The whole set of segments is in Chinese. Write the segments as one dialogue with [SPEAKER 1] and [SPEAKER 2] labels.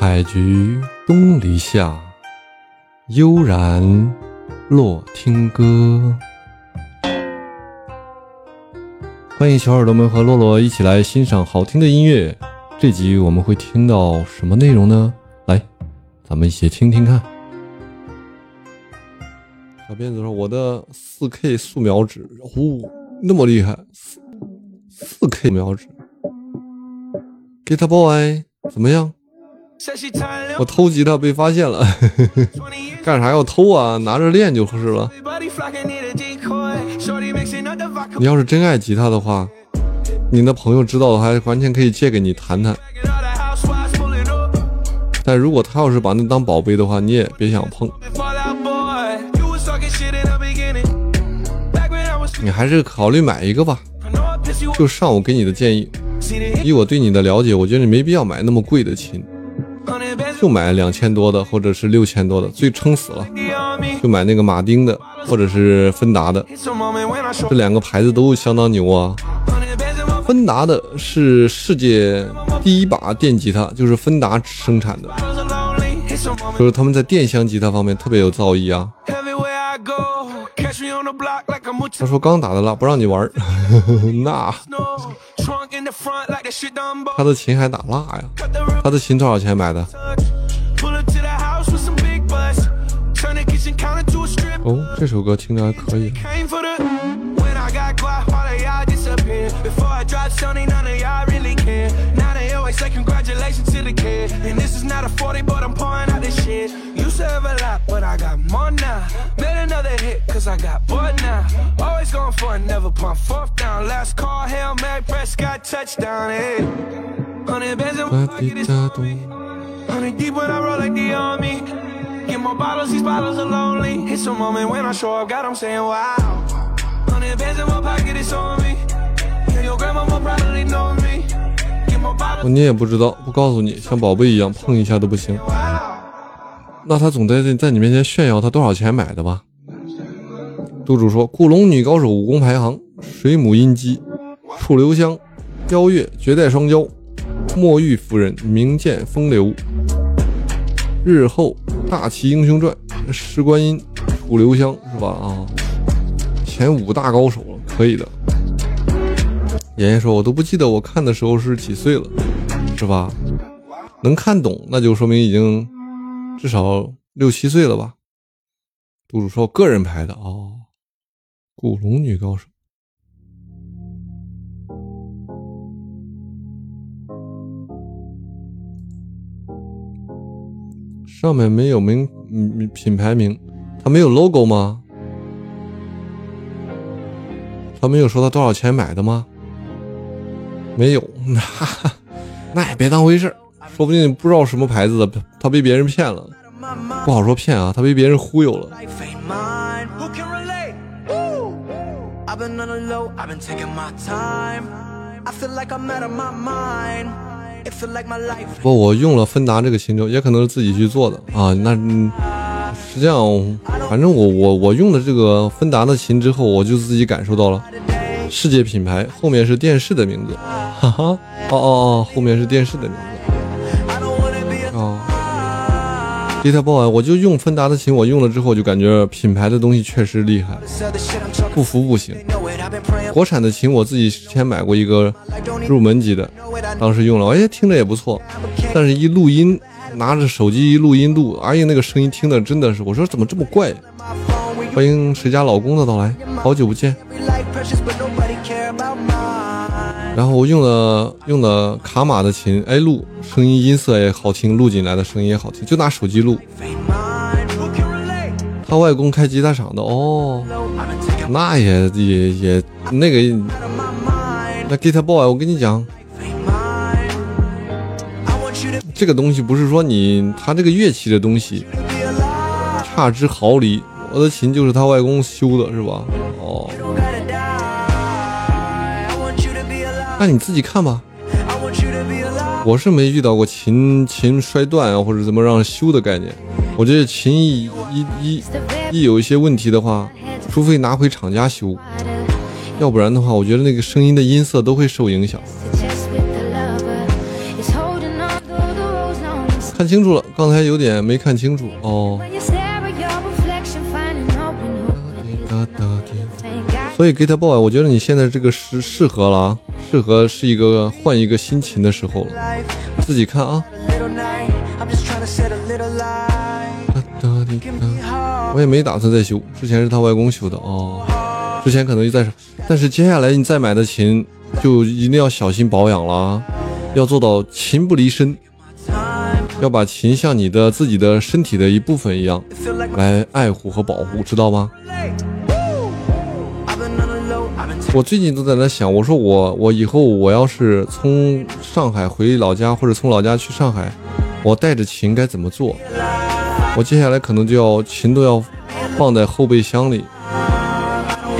[SPEAKER 1] 采菊东篱下，悠然落听歌。欢迎小耳朵们和洛洛一起来欣赏好听的音乐。这集我们会听到什么内容呢？来，咱们一起听听看。小辫子说：“我的四 K 素描纸，呼，那么厉害，四四 K 描纸。”Get boy，怎么样？我偷吉他被发现了，干啥要偷啊？拿着练就是了。你要是真爱吉他的话，你的朋友知道的话，完全可以借给你弹弹。但如果他要是把那当宝贝的话，你也别想碰。你还是考虑买一个吧。就上午给你的建议，以我对你的了解，我觉得你没必要买那么贵的琴。就买两千多的，或者是六千多的，最撑死了。就买那个马丁的，或者是芬达的，这两个牌子都相当牛啊。芬达的是世界第一把电吉他，就是芬达生产的，就是他们在电箱吉他方面特别有造诣啊。他说刚打的蜡不让你玩 那他的琴还打蜡呀？他的琴多少钱买的？哦，这首歌听着还可以。你也不知道，不告诉你，像宝贝一样碰一下都不行。那他总在在你面前炫耀他多少钱买的吧？督主说：古龙女高手武功排行，水母音姬，楚留香，邀月，绝代双骄，墨玉夫人，名剑风流，日后大齐英雄传，石观音，楚留香是吧？啊，前五大高手了，可以的。妍妍说：“我都不记得我看的时候是几岁了，是吧？能看懂，那就说明已经至少六七岁了吧。”督主说：“个人排的哦，古龙女高手，上面没有名名品牌名，它没有 logo 吗？他没有说他多少钱买的吗？”没有，那 那也别当回事儿，说不定不知道什么牌子的，他被别人骗了，不好说骗啊，他被别人忽悠了。不，我用了芬达这个琴之后，也可能是自己去做的啊。那是这样，反正我我我用了这个芬达的琴之后，我就自己感受到了。世界品牌后面是电视的名字，哈哈，哦哦哦，后面是电视的名字，，Guitar Boy，我就用芬达的琴，我用了之后就感觉品牌的东西确实厉害，不服不行。国产的琴我自己之前买过一个入门级的，当时用了，哎，听着也不错，但是一录音，拿着手机一录音录，哎呀，那个声音听的真的是，我说怎么这么怪？欢迎谁家老公的到来，好久不见。然后我用了用的卡玛的琴，哎，录声音音色也好听，录进来的声音也好听，就拿手机录。他外公开吉他厂的哦，那也也也那个那 g u i t a Boy，我跟你讲，这个东西不是说你他这个乐器的东西差之毫厘，我的琴就是他外公修的，是吧？哦。那你自己看吧，我是没遇到过琴琴摔断啊，或者怎么让修的概念。我觉得琴一一一一有一些问题的话，除非拿回厂家修，要不然的话，我觉得那个声音的音色都会受影响。看清楚了，刚才有点没看清楚哦。所以 Get Boy，我觉得你现在这个适适合了，适合是一个换一个心情的时候了。自己看啊。我也没打算再修，之前是他外公修的哦。之前可能就在，但是接下来你再买的琴就一定要小心保养了啊，要做到琴不离身，要把琴像你的自己的身体的一部分一样来爱护和保护，知道吗？我最近都在那想，我说我我以后我要是从上海回老家，或者从老家去上海，我带着琴该怎么做？我接下来可能就要琴都要放在后备箱里，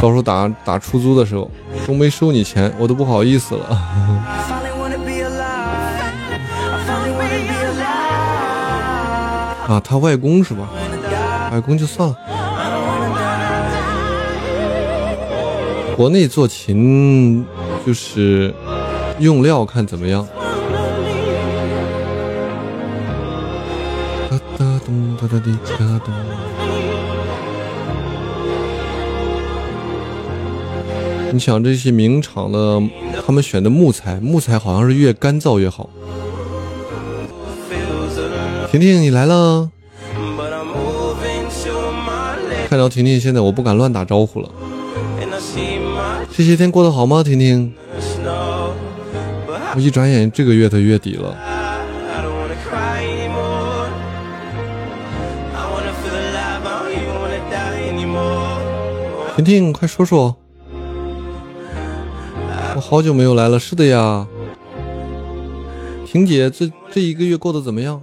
[SPEAKER 1] 到时候打打出租的时候都没收你钱，我都不好意思了。啊，他外公是吧？外公就算了。国内做琴就是用料看怎么样。哒哒咚哒哒滴哒咚。你想这些名厂的，他们选的木材，木材好像是越干燥越好。婷婷，你来了。看到婷婷，现在我不敢乱打招呼了。这些天过得好吗，婷婷？我一转眼这个月的月底了。婷婷，快说说，我好久没有来了。是的呀，婷姐，这这一个月过得怎么样？